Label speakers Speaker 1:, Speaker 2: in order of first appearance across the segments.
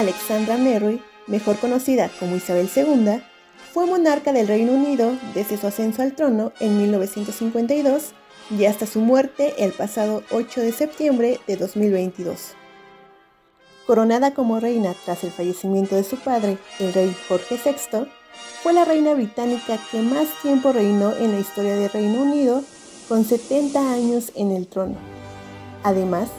Speaker 1: Alexandra Mary, mejor conocida como Isabel II, fue monarca del Reino Unido desde su ascenso al trono en 1952 y hasta su muerte el pasado 8 de septiembre de 2022. Coronada como reina tras el fallecimiento de su padre, el rey Jorge VI, fue la reina británica que más tiempo reinó en la historia del Reino Unido, con 70 años en el trono. Además,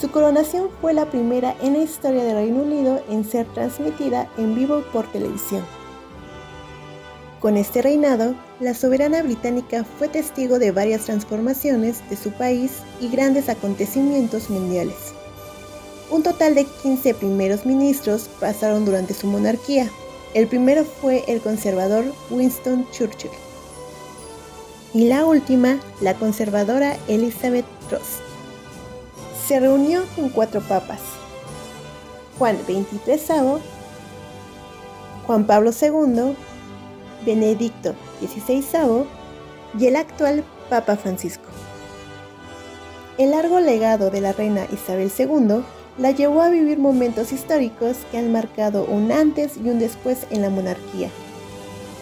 Speaker 1: su coronación fue la primera en la historia del Reino Unido en ser transmitida en vivo por televisión. Con este reinado, la soberana británica fue testigo de varias transformaciones de su país y grandes acontecimientos mundiales. Un total de 15 primeros ministros pasaron durante su monarquía. El primero fue el conservador Winston Churchill. Y la última, la conservadora Elizabeth Truss. Se reunió con cuatro papas. Juan XXIII, Juan Pablo II, Benedicto XVI y el actual Papa Francisco. El largo legado de la reina Isabel II la llevó a vivir momentos históricos que han marcado un antes y un después en la monarquía.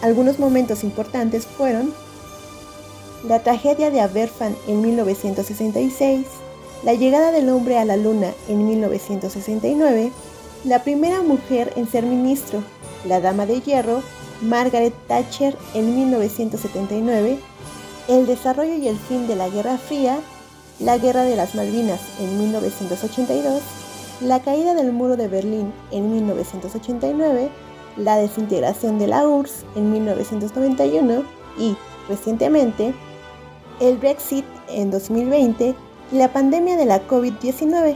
Speaker 1: Algunos momentos importantes fueron la tragedia de Aberfan en 1966, la llegada del hombre a la luna en 1969, la primera mujer en ser ministro, la Dama de Hierro, Margaret Thatcher en 1979, el desarrollo y el fin de la Guerra Fría, la Guerra de las Malvinas en 1982, la caída del muro de Berlín en 1989, la desintegración de la URSS en 1991 y, recientemente, el Brexit en 2020 la pandemia de la COVID-19.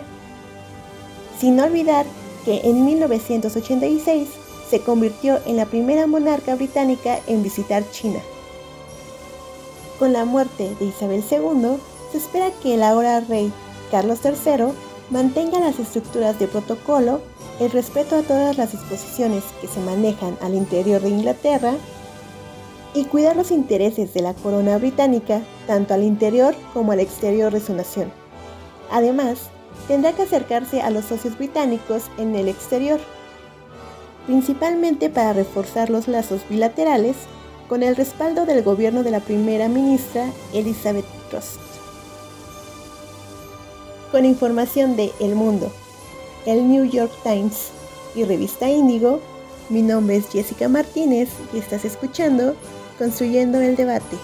Speaker 1: Sin olvidar que en 1986 se convirtió en la primera monarca británica en visitar China. Con la muerte de Isabel II, se espera que el ahora rey Carlos III mantenga las estructuras de protocolo, el respeto a todas las disposiciones que se manejan al interior de Inglaterra y cuidar los intereses de la corona británica tanto al interior como al exterior de su nación. Además, tendrá que acercarse a los socios británicos en el exterior, principalmente para reforzar los lazos bilaterales con el respaldo del gobierno de la primera ministra Elizabeth Truss con información de El Mundo, el New York Times y Revista Índigo. Mi nombre es Jessica Martínez y estás escuchando Construyendo el Debate.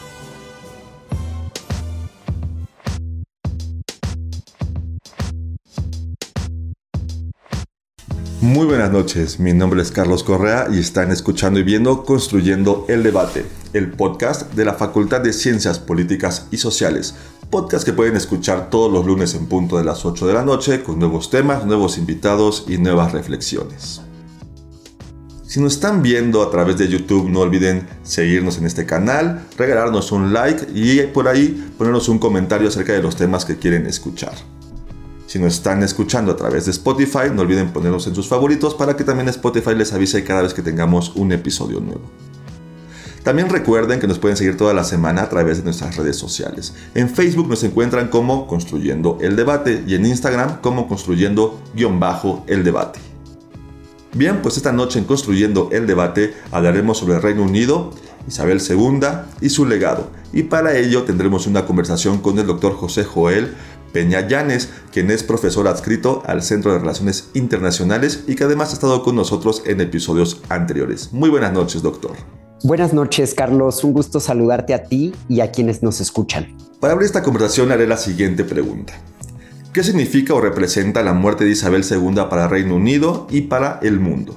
Speaker 2: Muy buenas noches, mi nombre es Carlos Correa y están escuchando y viendo Construyendo el Debate, el podcast de la Facultad de Ciencias Políticas y Sociales, podcast que pueden escuchar todos los lunes en punto de las 8 de la noche con nuevos temas, nuevos invitados y nuevas reflexiones. Si nos están viendo a través de YouTube, no olviden seguirnos en este canal, regalarnos un like y por ahí ponernos un comentario acerca de los temas que quieren escuchar. Si nos están escuchando a través de Spotify, no olviden ponernos en sus favoritos para que también Spotify les avise cada vez que tengamos un episodio nuevo. También recuerden que nos pueden seguir toda la semana a través de nuestras redes sociales. En Facebook nos encuentran como Construyendo el Debate y en Instagram como Construyendo-el Debate. Bien, pues esta noche en Construyendo el Debate hablaremos sobre el Reino Unido, Isabel II y su legado. Y para ello tendremos una conversación con el doctor José Joel Peña Llanes, quien es profesor adscrito al Centro de Relaciones Internacionales y que además ha estado con nosotros en episodios anteriores. Muy buenas noches, doctor.
Speaker 3: Buenas noches, Carlos. Un gusto saludarte a ti y a quienes nos escuchan.
Speaker 2: Para abrir esta conversación haré la siguiente pregunta. ¿Qué significa o representa la muerte de Isabel II para Reino Unido y para el mundo?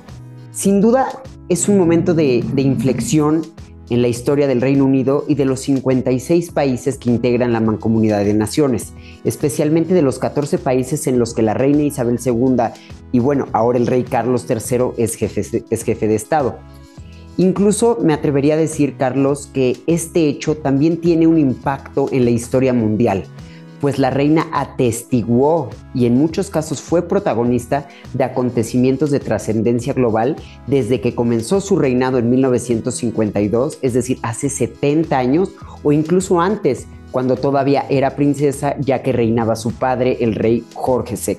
Speaker 3: Sin duda, es un momento de, inflexión en la historia del Reino Unido y de los 56 países que integran la Mancomunidad de Naciones, especialmente de los 14 países en los que la reina Isabel II y bueno, ahora el rey Carlos III es jefe de Estado. Incluso me atrevería a decir, Carlos, que este hecho también tiene un impacto en la historia mundial pues la reina atestiguó y en muchos casos fue protagonista de acontecimientos de trascendencia global desde que comenzó su reinado en 1952, es decir, hace 70 años o incluso antes, cuando todavía era princesa ya que reinaba su padre, el rey Jorge VI.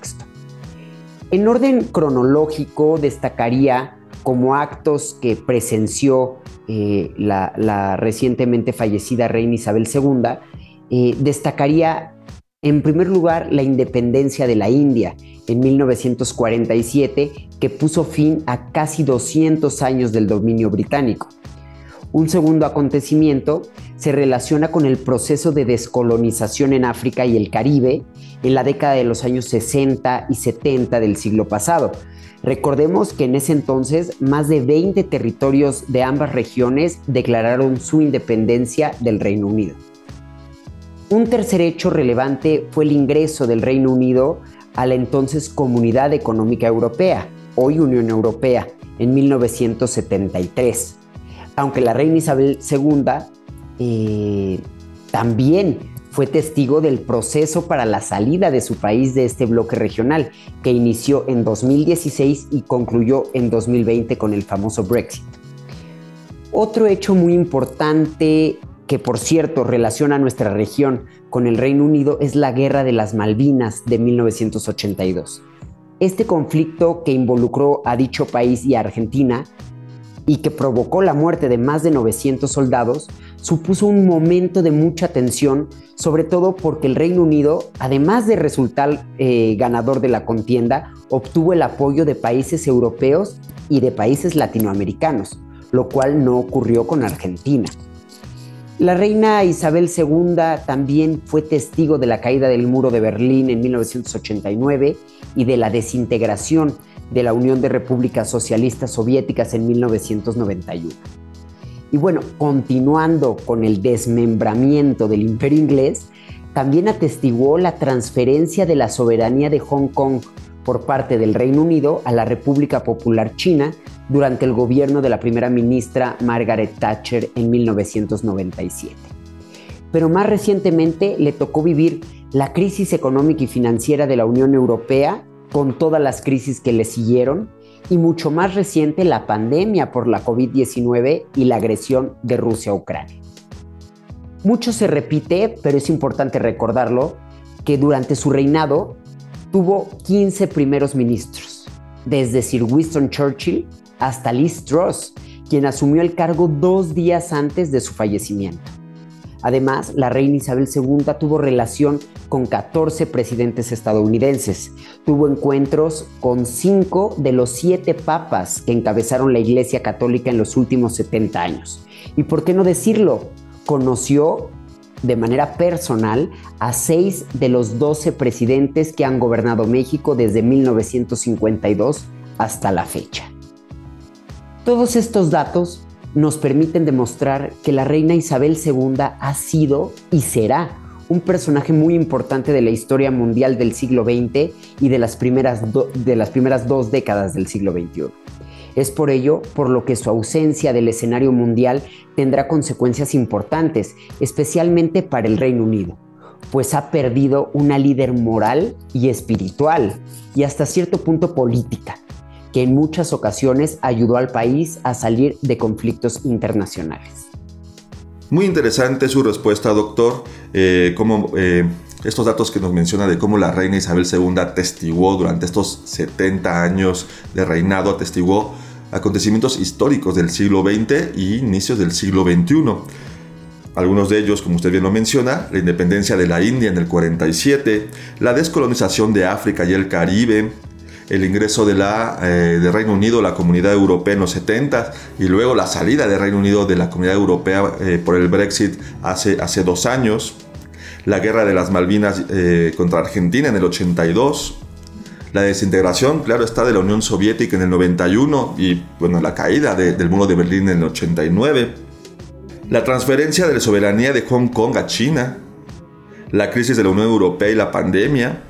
Speaker 3: En orden cronológico destacaría como actos que presenció eh, la, recientemente fallecida reina Isabel II, eh, destacaría en primer lugar, la independencia de la India en 1947, que puso fin a casi 200 años del dominio británico. Un segundo acontecimiento se relaciona con el proceso de descolonización en África y el Caribe en la década de los años 60 y 70 del siglo pasado. Recordemos que en ese entonces más de 20 territorios de ambas regiones declararon su independencia del Reino Unido. Un tercer hecho relevante fue el ingreso del Reino Unido a la entonces Comunidad Económica Europea, hoy Unión Europea, en 1973. Aunque la reina Isabel II eh, también fue testigo del proceso para la salida de su país de este bloque regional, que inició en 2016 y concluyó en 2020 con el famoso Brexit. Otro hecho muy importante que por cierto relaciona nuestra región con el Reino Unido, es la Guerra de las Malvinas de 1982. Este conflicto que involucró a dicho país y a Argentina y que provocó la muerte de más de 900 soldados, supuso un momento de mucha tensión, sobre todo porque el Reino Unido, además de resultar eh, ganador de la contienda, obtuvo el apoyo de países europeos y de países latinoamericanos, lo cual no ocurrió con Argentina. La reina Isabel II también fue testigo de la caída del muro de Berlín en 1989 y de la desintegración de la Unión de Repúblicas Socialistas Soviéticas en 1991. Y bueno, continuando con el desmembramiento del imperio inglés, también atestiguó la transferencia de la soberanía de Hong Kong por parte del Reino Unido a la República Popular China durante el gobierno de la primera ministra Margaret Thatcher en 1997. Pero más recientemente le tocó vivir la crisis económica y financiera de la Unión Europea con todas las crisis que le siguieron y mucho más reciente la pandemia por la COVID-19 y la agresión de Rusia a Ucrania. Mucho se repite, pero es importante recordarlo, que durante su reinado tuvo 15 primeros ministros, desde Sir Winston Churchill hasta Liz Truss, quien asumió el cargo dos días antes de su fallecimiento. Además, la reina Isabel II tuvo relación con 14 presidentes estadounidenses. Tuvo encuentros con cinco de los siete papas que encabezaron la Iglesia Católica en los últimos 70 años. Y por qué no decirlo, conoció de manera personal a seis de los 12 presidentes que han gobernado México desde 1952 hasta la fecha. Todos estos datos nos permiten demostrar que la reina Isabel II ha sido y será un personaje muy importante de la historia mundial del siglo XX y de las primeras, de las primeras dos décadas del siglo XXI. Es por ello por lo que su ausencia del escenario mundial tendrá consecuencias importantes, especialmente para el Reino Unido, pues ha perdido una líder moral y espiritual y hasta cierto punto política, que en muchas ocasiones ayudó al país a salir de conflictos internacionales.
Speaker 2: Muy interesante su respuesta, doctor. Eh, como eh, estos datos que nos menciona de cómo la reina Isabel II atestiguó durante estos 70 años de reinado, atestiguó acontecimientos históricos del siglo XX y inicios del siglo XXI. Algunos de ellos, como usted bien lo menciona, la independencia de la India en el 47, la descolonización de África y el Caribe, el ingreso de la, eh, Reino Unido a la Comunidad Europea en los 70 y luego la salida de Reino Unido de la Comunidad Europea eh, por el Brexit hace, hace dos años, la guerra de las Malvinas eh, contra Argentina en el 82, la desintegración, claro está, de la Unión Soviética en el 91 y bueno, la caída del muro de Berlín en el 89. la transferencia de la soberanía de Hong Kong a China, la crisis de la Unión Europea y la pandemia,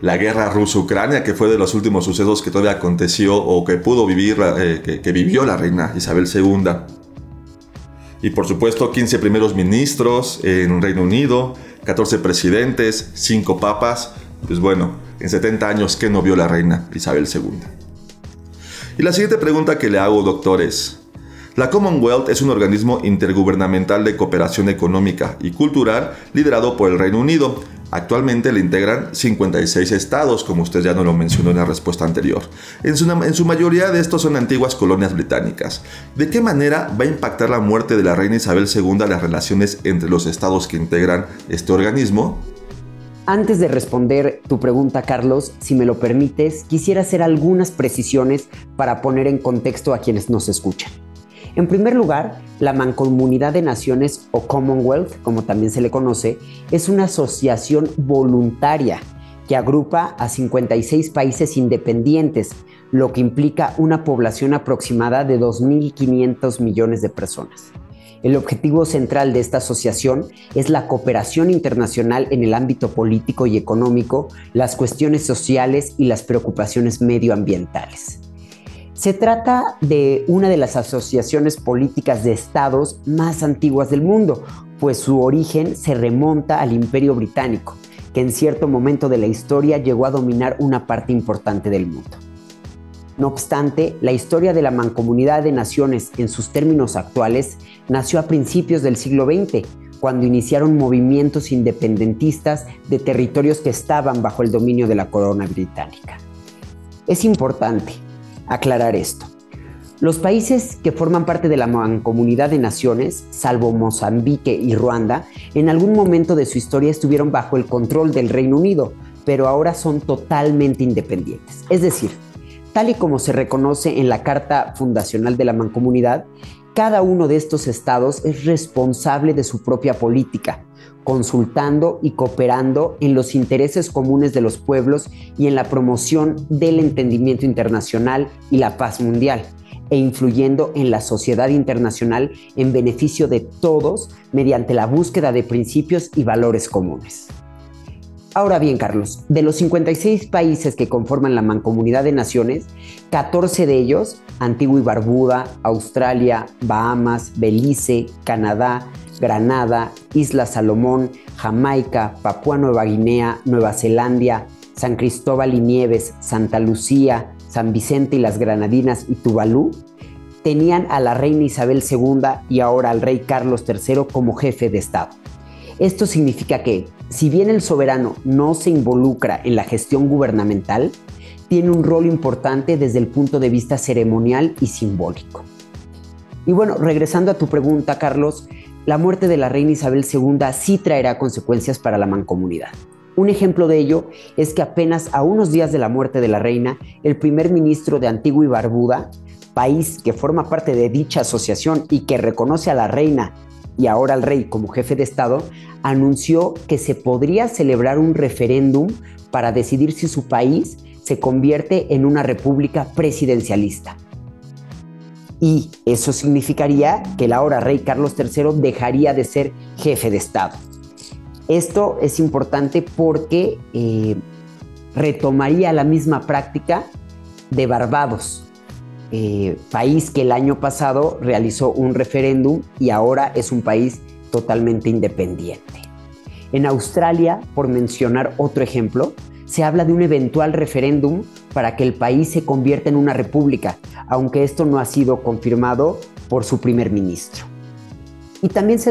Speaker 2: la guerra ruso-ucrania, que fue de los últimos sucesos que todavía aconteció o que pudo vivir, eh, que, que, vivió la reina Isabel II. Y por supuesto, 15 primeros ministros en Reino Unido, 14 presidentes, 5 papas. Pues bueno, en 70 años, ¿qué no vio la reina Isabel II? Y la siguiente pregunta que le hago, doctor, es, la Commonwealth es un organismo intergubernamental de cooperación económica y cultural liderado por el Reino Unido. Actualmente le integran 56 estados, como usted ya nos lo mencionó en la respuesta anterior. En su, en su, mayoría de estos son antiguas colonias británicas. ¿De qué manera va a impactar la muerte de la reina Isabel II las relaciones entre los estados que integran este organismo?
Speaker 3: Antes de responder tu pregunta, Carlos, si me lo permites, quisiera hacer algunas precisiones para poner en contexto a quienes nos escuchan. En primer lugar, la Mancomunidad de Naciones o Commonwealth, como también se le conoce, es una asociación voluntaria que agrupa a 56 países independientes, lo que implica una población aproximada de 2.500 millones de personas. El objetivo central de esta asociación es la cooperación internacional en el ámbito político y económico, las cuestiones sociales y las preocupaciones medioambientales. Se trata de una de las asociaciones políticas de estados más antiguas del mundo, pues su origen se remonta al Imperio Británico, que en cierto momento de la historia llegó a dominar una parte importante del mundo. No obstante, la historia de la Mancomunidad de Naciones en sus términos actuales nació a principios del siglo XX, cuando iniciaron movimientos independentistas de territorios que estaban bajo el dominio de la corona británica. Es importante, aclarar esto. Los países que forman parte de la Mancomunidad de Naciones, salvo Mozambique y Ruanda, en algún momento de su historia estuvieron bajo el control del Reino Unido, pero ahora son totalmente independientes. Es decir, tal y como se reconoce en la Carta Fundacional de la Mancomunidad, cada uno de estos estados es responsable de su propia política, consultando y cooperando en los intereses comunes de los pueblos y en la promoción del entendimiento internacional y la paz mundial, e influyendo en la sociedad internacional en beneficio de todos mediante la búsqueda de principios y valores comunes. Ahora bien, Carlos, de los 56 países que conforman la Mancomunidad de Naciones, 14 de ellos, Antigua y Barbuda, Australia, Bahamas, Belice, Canadá, Granada, Isla Salomón, Jamaica, Papúa Nueva Guinea, Nueva Zelanda, San Cristóbal y Nieves, Santa Lucía, San Vicente y las Granadinas y Tuvalu, tenían a la reina Isabel II y ahora al rey Carlos III como jefe de Estado. Esto significa que, si bien el soberano no se involucra en la gestión gubernamental, tiene un rol importante desde el punto de vista ceremonial y simbólico. Y bueno, regresando a tu pregunta, Carlos, la muerte de la reina Isabel II sí traerá consecuencias para la mancomunidad. Un ejemplo de ello es que apenas a unos días de la muerte de la reina, el primer ministro de Antigua y Barbuda, país que forma parte de dicha asociación y que reconoce a la reina y ahora al rey como jefe de Estado, anunció que se podría celebrar un referéndum para decidir si su país se convierte en una república presidencialista y eso significaría que el ahora rey Carlos III dejaría de ser jefe de Estado. Esto es importante porque eh, retomaría la misma práctica de Barbados, eh, país que el año pasado realizó un referéndum y ahora es un país totalmente independiente. En Australia, por mencionar otro ejemplo, se habla de un eventual referéndum para que el país se convierta en una república, aunque esto no ha sido confirmado por su primer ministro. Y también se,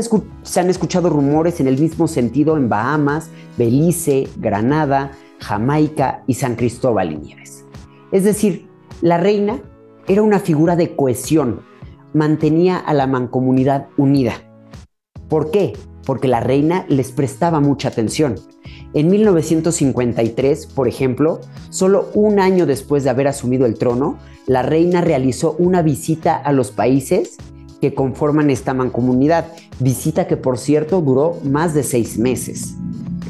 Speaker 3: han escuchado rumores en el mismo sentido en Bahamas, Belice, Granada, Jamaica y San Cristóbal y Nieves. Es decir, la reina era una figura de cohesión, mantenía a la mancomunidad unida. ¿Por qué? Porque la reina les prestaba mucha atención. En 1953, por ejemplo, solo un año después de haber asumido el trono, la reina realizó una visita a los países que conforman esta mancomunidad, visita que por cierto duró más de seis meses.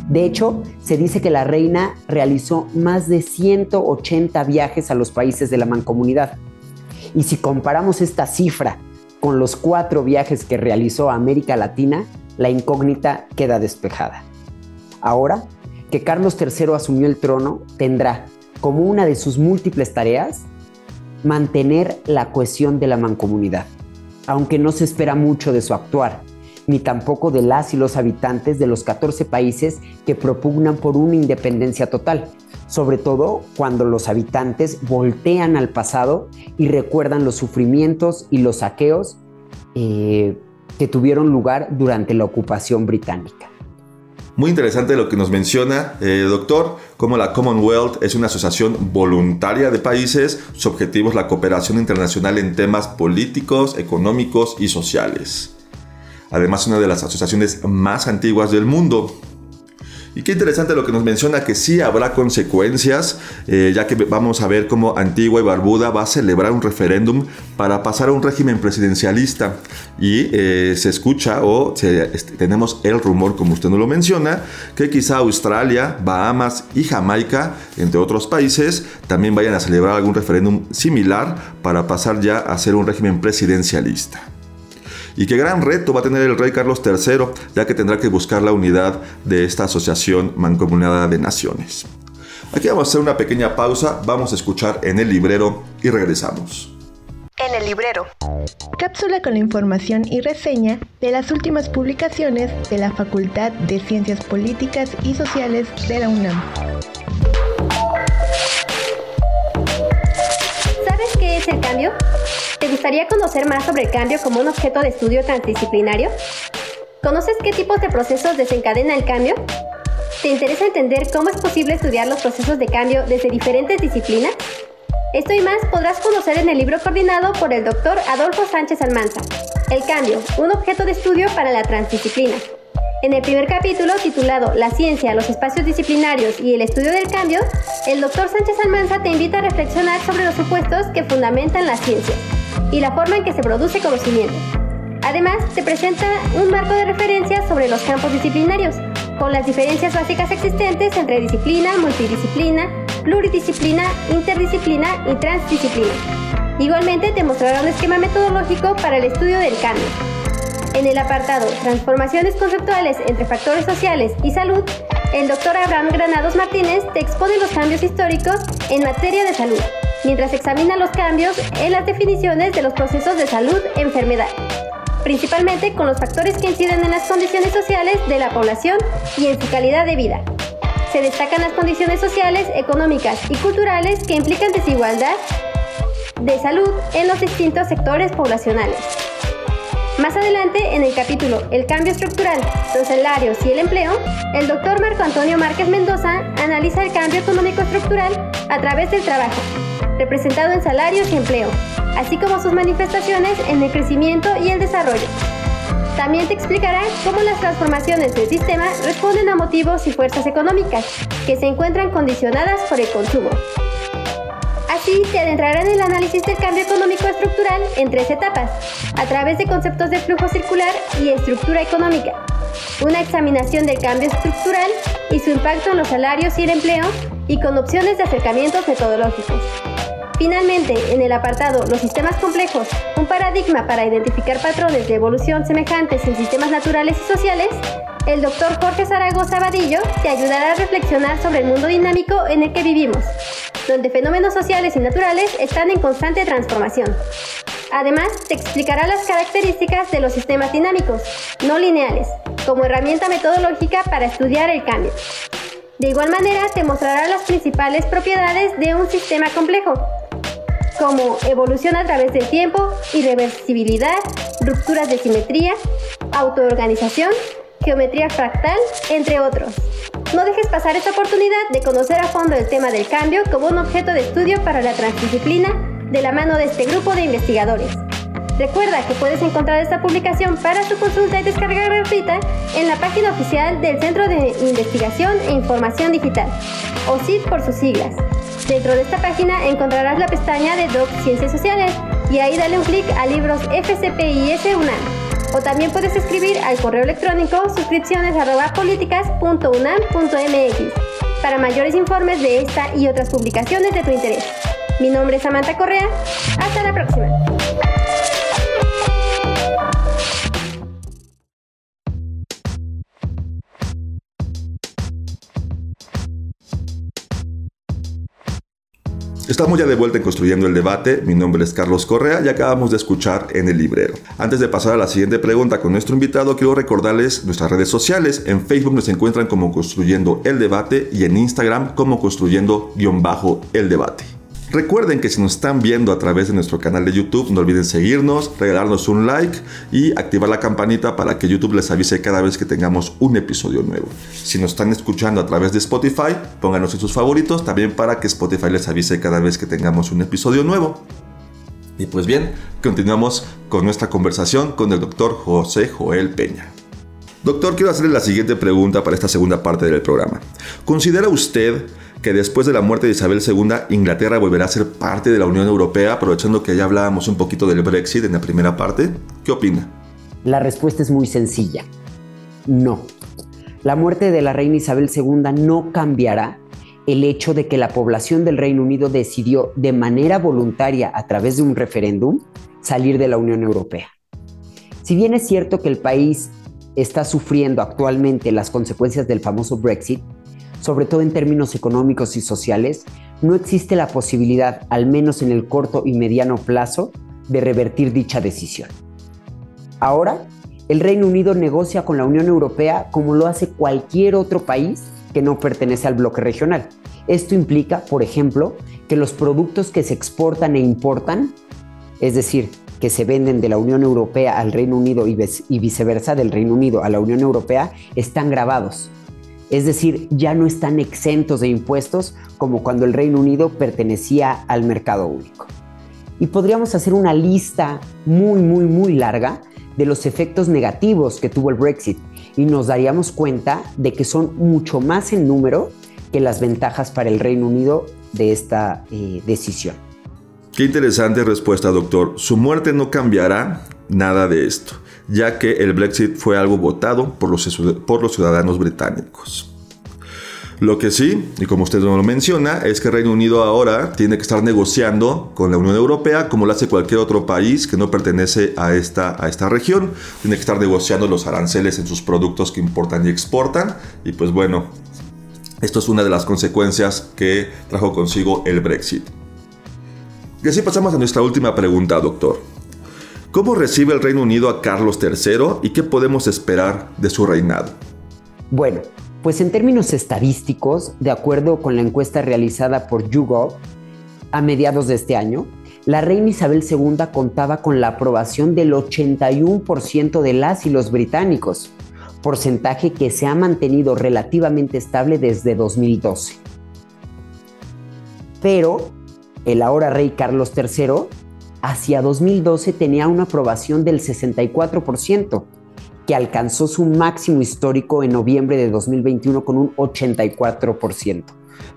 Speaker 3: De hecho, se dice que la reina realizó más de 180 viajes a los países de la mancomunidad. Y si comparamos esta cifra con los cuatro viajes que realizó a América Latina, la incógnita queda despejada. Ahora que Carlos III asumió el trono, tendrá como una de sus múltiples tareas mantener la cohesión de la mancomunidad, aunque no se espera mucho de su actuar, ni tampoco de las y los habitantes de los 14 países que propugnan por una independencia total, sobre todo cuando los habitantes voltean al pasado y recuerdan los sufrimientos y los saqueos eh, que tuvieron lugar durante la ocupación británica.
Speaker 2: Muy interesante lo que nos menciona, eh, doctor, como la Commonwealth es una asociación voluntaria de países, su objetivo es la cooperación internacional en temas políticos, económicos y sociales. Además, una de las asociaciones más antiguas del mundo. Y qué interesante lo que nos menciona que sí habrá consecuencias, eh, ya que vamos a ver cómo Antigua y Barbuda va a celebrar un referéndum para pasar a un régimen presidencialista. Y eh, se escucha o este, tenemos el rumor, como usted nos lo menciona, que quizá Australia, Bahamas y Jamaica, entre otros países, también vayan a celebrar algún referéndum similar para pasar ya a ser un régimen presidencialista. Y qué gran reto va a tener el rey Carlos III, ya que tendrá que buscar la unidad de esta asociación mancomunada de naciones. Aquí vamos a hacer una pequeña pausa, vamos a escuchar en el librero y regresamos.
Speaker 1: En el librero. Cápsula con la información y reseña de las últimas publicaciones de la Facultad de Ciencias Políticas y Sociales de la UNAM.
Speaker 4: ¿Sabes qué es el cambio? ¿Te gustaría conocer más sobre el cambio como un objeto de estudio transdisciplinario? ¿Conoces qué tipos de procesos desencadena el cambio? ¿Te interesa entender cómo es posible estudiar los procesos de cambio desde diferentes disciplinas? Esto y más podrás conocer en el libro coordinado por el doctor Adolfo Sánchez Almanza, El cambio, un objeto de estudio para la transdisciplina. En el primer capítulo, titulado La ciencia, los espacios disciplinarios y el estudio del cambio, el doctor Sánchez Almanza te invita a reflexionar sobre los supuestos que fundamentan la ciencia y la forma en que se produce conocimiento. Además, te presenta un marco de referencia sobre los campos disciplinarios, con las diferencias básicas existentes entre disciplina, multidisciplina, pluridisciplina, interdisciplina y transdisciplina. Igualmente te mostrará un esquema metodológico para el estudio del cambio. En el apartado Transformaciones conceptuales entre factores sociales y salud, el doctor Abraham Granados Martínez te expone los cambios históricos en materia de salud, mientras examina los cambios en las definiciones de los procesos de salud-enfermedad, principalmente con los factores que inciden en las condiciones sociales de la población y en su calidad de vida. Se destacan las condiciones sociales, económicas y culturales que implican desigualdad de salud en los distintos sectores poblacionales. Más adelante, en el capítulo El cambio estructural, los salarios y el empleo, el doctor Marco Antonio Márquez Mendoza analiza el cambio económico estructural a través del trabajo, representado en salarios y empleo, así como sus manifestaciones en el crecimiento y el desarrollo. También te explicará cómo las transformaciones del sistema responden a motivos y fuerzas económicas que se encuentran condicionadas por el consumo. Así te adentrará en el análisis del cambio económico estructural en tres etapas, a través de conceptos de flujo circular y estructura económica, una examinación del cambio estructural y su impacto en los salarios y el empleo, y con opciones de acercamientos metodológicos. Finalmente, en el apartado Los sistemas complejos, un paradigma para identificar patrones de evolución semejantes en sistemas naturales y sociales, el doctor Jorge Zaragoza Vadillo te ayudará a reflexionar sobre el mundo dinámico en el que vivimos, donde fenómenos sociales y naturales están en constante transformación. Además, te explicará las características de los sistemas dinámicos, no lineales, como herramienta metodológica para estudiar el cambio. De igual manera, te mostrará las principales propiedades de un sistema complejo, como evolución a través del tiempo, irreversibilidad, rupturas de simetría, autoorganización, geometría fractal, entre otros. No dejes pasar esta oportunidad de conocer a fondo el tema del cambio como un objeto de estudio para la transdisciplina de la mano de este grupo de investigadores. Recuerda que puedes encontrar esta publicación para su consulta y descarga gratuita en la página oficial del Centro de Investigación e Información Digital, o CID por sus siglas. Dentro de esta página encontrarás la pestaña de Doc Ciencias Sociales y ahí dale un clic a libros FCPIS UNAM. O también puedes escribir al correo electrónico suscripciones.políticas.unam.mx para mayores informes de esta y otras publicaciones de tu interés. Mi nombre es Samantha Correa. Hasta la próxima.
Speaker 2: Estamos ya de vuelta en Construyendo el Debate, mi nombre es Carlos Correa y acabamos de escuchar en el librero. Antes de pasar a la siguiente pregunta con nuestro invitado, quiero recordarles nuestras redes sociales. En Facebook nos encuentran como Construyendo el Debate y en Instagram como Construyendo-el Debate. Recuerden que si nos están viendo a través de nuestro canal de YouTube, no olviden seguirnos, regalarnos un like y activar la campanita para que YouTube les avise cada vez que tengamos un episodio nuevo. Si nos están escuchando a través de Spotify, pónganos en sus favoritos también para que Spotify les avise cada vez que tengamos un episodio nuevo. Y pues bien, continuamos con nuestra conversación con el doctor José Joel Peña. Doctor, quiero hacerle la siguiente pregunta para esta segunda parte del programa. ¿Considera usted que después de la muerte de Isabel II, Inglaterra volverá a ser parte de la Unión Europea, aprovechando que ya hablábamos un poquito del Brexit en la primera parte. ¿Qué opina?
Speaker 3: La respuesta es muy sencilla. No. La muerte de la reina Isabel II no cambiará el hecho de que la población del Reino Unido decidió de manera voluntaria a través de un referéndum salir de la Unión Europea. Si bien es cierto que el país está sufriendo actualmente las consecuencias del famoso Brexit, sobre todo en términos económicos y sociales, no existe la posibilidad, al menos en el corto y mediano plazo, de revertir dicha decisión. Ahora, el Reino Unido negocia con la Unión Europea como lo hace cualquier otro país que no pertenece al bloque regional. Esto implica, por ejemplo, que los productos que se exportan e importan, es decir, que se venden de la Unión Europea al Reino Unido y viceversa del Reino Unido a la Unión Europea, están grabados es decir, ya no están exentos de impuestos como cuando el Reino Unido pertenecía al mercado único. Y podríamos hacer una lista muy, muy, muy larga de los efectos negativos que tuvo el Brexit y nos daríamos cuenta de que son mucho más en número que las ventajas para el Reino Unido de esta eh, decisión.
Speaker 2: Qué interesante respuesta, doctor. Su muerte no cambiará nada de esto ya que el Brexit fue algo votado por los, por los ciudadanos británicos. Lo que sí, y como usted no lo menciona, es que Reino Unido ahora tiene que estar negociando con la Unión Europea como lo hace cualquier otro país que no pertenece a esta, a esta región. Tiene que estar negociando los aranceles en sus productos que importan y exportan. Y pues bueno, esto es una de las consecuencias que trajo consigo el Brexit. Y así pasamos a nuestra última pregunta, doctor. ¿Cómo recibe el Reino Unido a Carlos III y qué podemos esperar de su reinado?
Speaker 3: Bueno, pues en términos estadísticos, de acuerdo con la encuesta realizada por YouGov a mediados de este año, la reina Isabel II contaba con la aprobación del 81% de las y los británicos, porcentaje que se ha mantenido relativamente estable desde 2012. Pero el ahora rey Carlos III hacia 2012 tenía una aprobación del 64%, que alcanzó su máximo histórico en noviembre de 2021 con un 84%.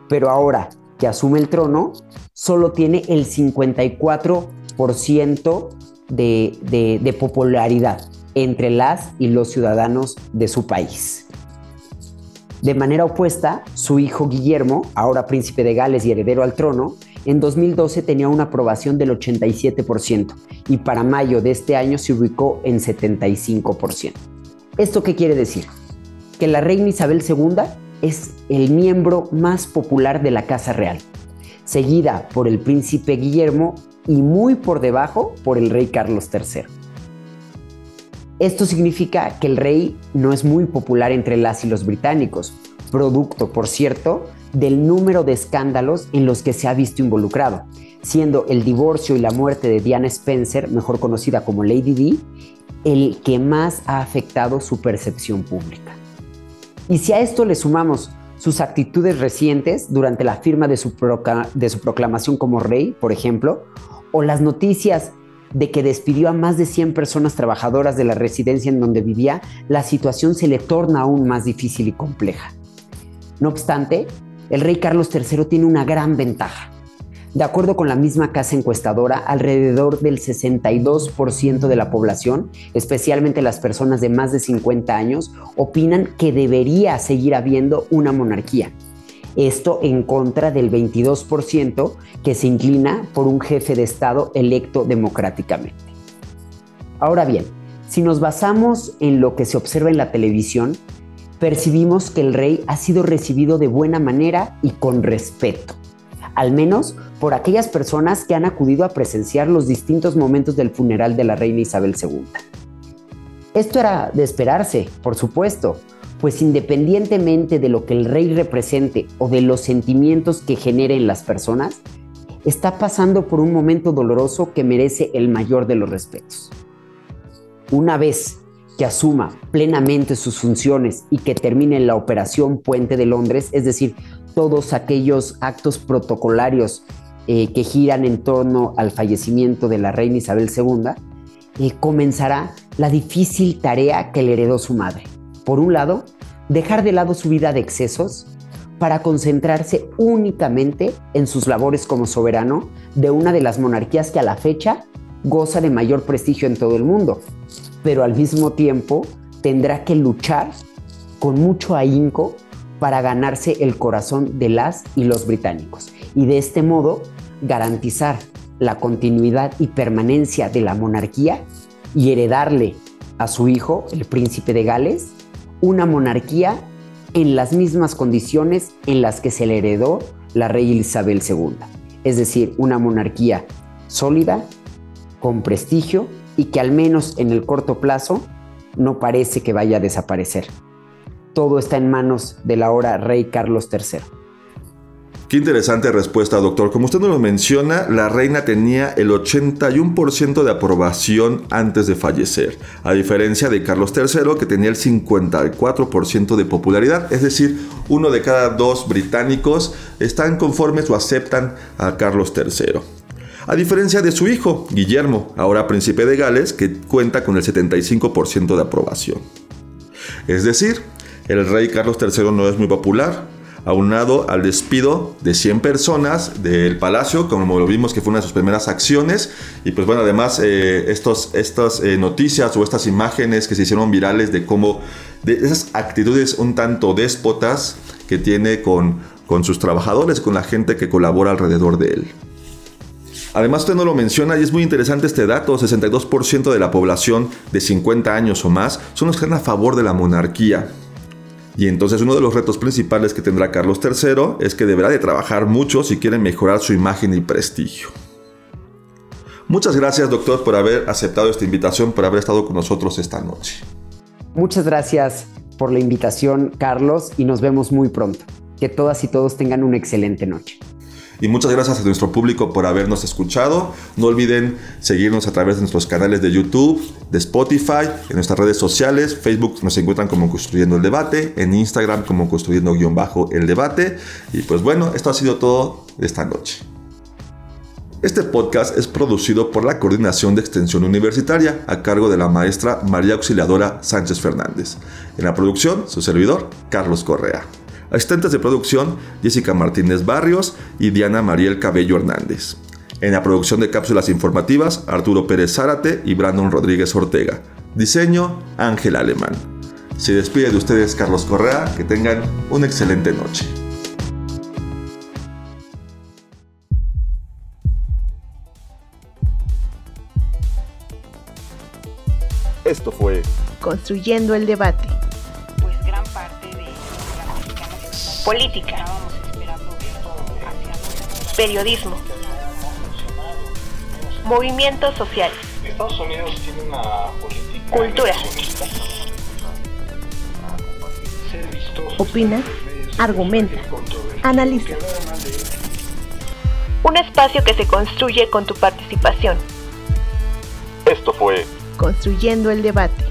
Speaker 3: Pero ahora que asume el trono, solo tiene el 54% de, de popularidad entre las y los ciudadanos de su país. De manera opuesta, su hijo Guillermo, ahora príncipe de Gales y heredero al trono, en 2012 tenía una aprobación del 87% y para mayo de este año se ubicó en 75%. ¿Esto qué quiere decir? Que la reina Isabel II es el miembro más popular de la Casa Real, seguida por el príncipe Guillermo y muy por debajo por el rey Carlos III. Esto significa que el rey no es muy popular entre las y los británicos, producto, por cierto, del número de escándalos en los que se ha visto involucrado, siendo el divorcio y la muerte de Diana Spencer, mejor conocida como Lady Di, el que más ha afectado su percepción pública. Y si a esto le sumamos sus actitudes recientes durante la firma de su, de su proclamación como rey, por ejemplo, o las noticias de que despidió a más de 100 personas trabajadoras de la residencia en donde vivía, la situación se le torna aún más difícil y compleja. No obstante, el rey Carlos III tiene una gran ventaja. De acuerdo con la misma casa encuestadora, alrededor del 62% de la población, especialmente las personas de más de 50 años, opinan que debería seguir habiendo una monarquía. Esto en contra del 22% que se inclina por un jefe de Estado electo democráticamente. Ahora bien, si nos basamos en lo que se observa en la televisión, percibimos que el rey ha sido recibido de buena manera y con respeto. al menos por aquellas personas que han acudido a presenciar los distintos momentos del funeral de la reina Isabel II. Esto era de esperarse, por supuesto, pues independientemente de lo que el rey represente o de los sentimientos que genere en las personas, está pasando por un momento doloroso que merece el mayor de los respetos. Una vez que asuma plenamente sus funciones y que termine la operación Puente de Londres, es decir, todos aquellos actos protocolarios eh, que giran en torno al fallecimiento de la reina Isabel II, eh, comenzará la difícil tarea que le heredó su madre. Por un lado, dejar de lado su vida de excesos para concentrarse únicamente en sus labores como soberano de una de las monarquías que a la fecha goza de mayor prestigio en todo el mundo, pero al mismo tiempo tendrá que luchar con mucho ahínco para ganarse el corazón de las y los británicos. Y de este modo garantizar la continuidad y permanencia de la monarquía y heredarle a su hijo, el príncipe de Gales, una monarquía en las mismas condiciones en las que se le heredó la reina Isabel II, es decir, una monarquía sólida, con prestigio y que al menos en el corto plazo no parece que vaya a desaparecer. Todo está en manos del ahora rey Carlos III.
Speaker 2: Qué interesante respuesta, doctor. Como usted nos lo menciona, la reina tenía el 81% de aprobación antes de fallecer, a diferencia de Carlos III, que tenía el 54% de popularidad. Es decir, uno de cada dos británicos están conformes o aceptan a Carlos III. A diferencia de su hijo, Guillermo, ahora príncipe de Gales, que cuenta con el 75% de aprobación. Es decir, el rey Carlos III no es muy popular, aunado al despido de 100 personas del palacio, como lo vimos que fue una de sus primeras acciones. Y pues bueno, además eh, estas eh, noticias o estas imágenes que se hicieron virales de cómo, de esas actitudes un tanto déspotas que tiene con sus trabajadores, con la gente que colabora alrededor de él. Además, usted no lo menciona y es muy interesante este dato, 62% de la población de 50 años o más son los que están a favor de la monarquía. Y entonces uno de los retos principales que tendrá Carlos III es que deberá de trabajar mucho si quiere mejorar su imagen y prestigio. Muchas gracias doctor por haber aceptado esta invitación, por haber estado con nosotros esta noche.
Speaker 3: Muchas gracias por la invitación Carlos y nos vemos muy pronto. Que todas y todos tengan una excelente noche.
Speaker 2: Y muchas gracias a nuestro público por habernos escuchado. No olviden seguirnos a través de nuestros canales de YouTube, de Spotify, en nuestras redes sociales. Facebook nos encuentran como Construyendo el Debate, en Instagram como Construyendo guion bajo el debate. Y pues bueno, esto ha sido todo esta noche. Este podcast es producido por la Coordinación de Extensión Universitaria a cargo de la maestra María Auxiliadora Sánchez Fernández. En la producción, su servidor, Carlos Correa. Asistentes de producción, Jessica Martínez Barrios y Diana Mariel Cabello Hernández. En la producción de cápsulas informativas, Arturo Pérez Zárate y Brandon Rodríguez Ortega. Diseño, Ángel Alemán. Se despide de ustedes Carlos Correa, que tengan una excelente noche. Esto fue
Speaker 1: Construyendo el debate.
Speaker 5: Política, periodismo, movimientos sociales,
Speaker 6: Estados Unidos tiene una política
Speaker 5: cultura,
Speaker 1: Opina, argumenta, analiza.
Speaker 5: un espacio que se construye con tu participación.
Speaker 2: Esto fue
Speaker 1: Construyendo el debate.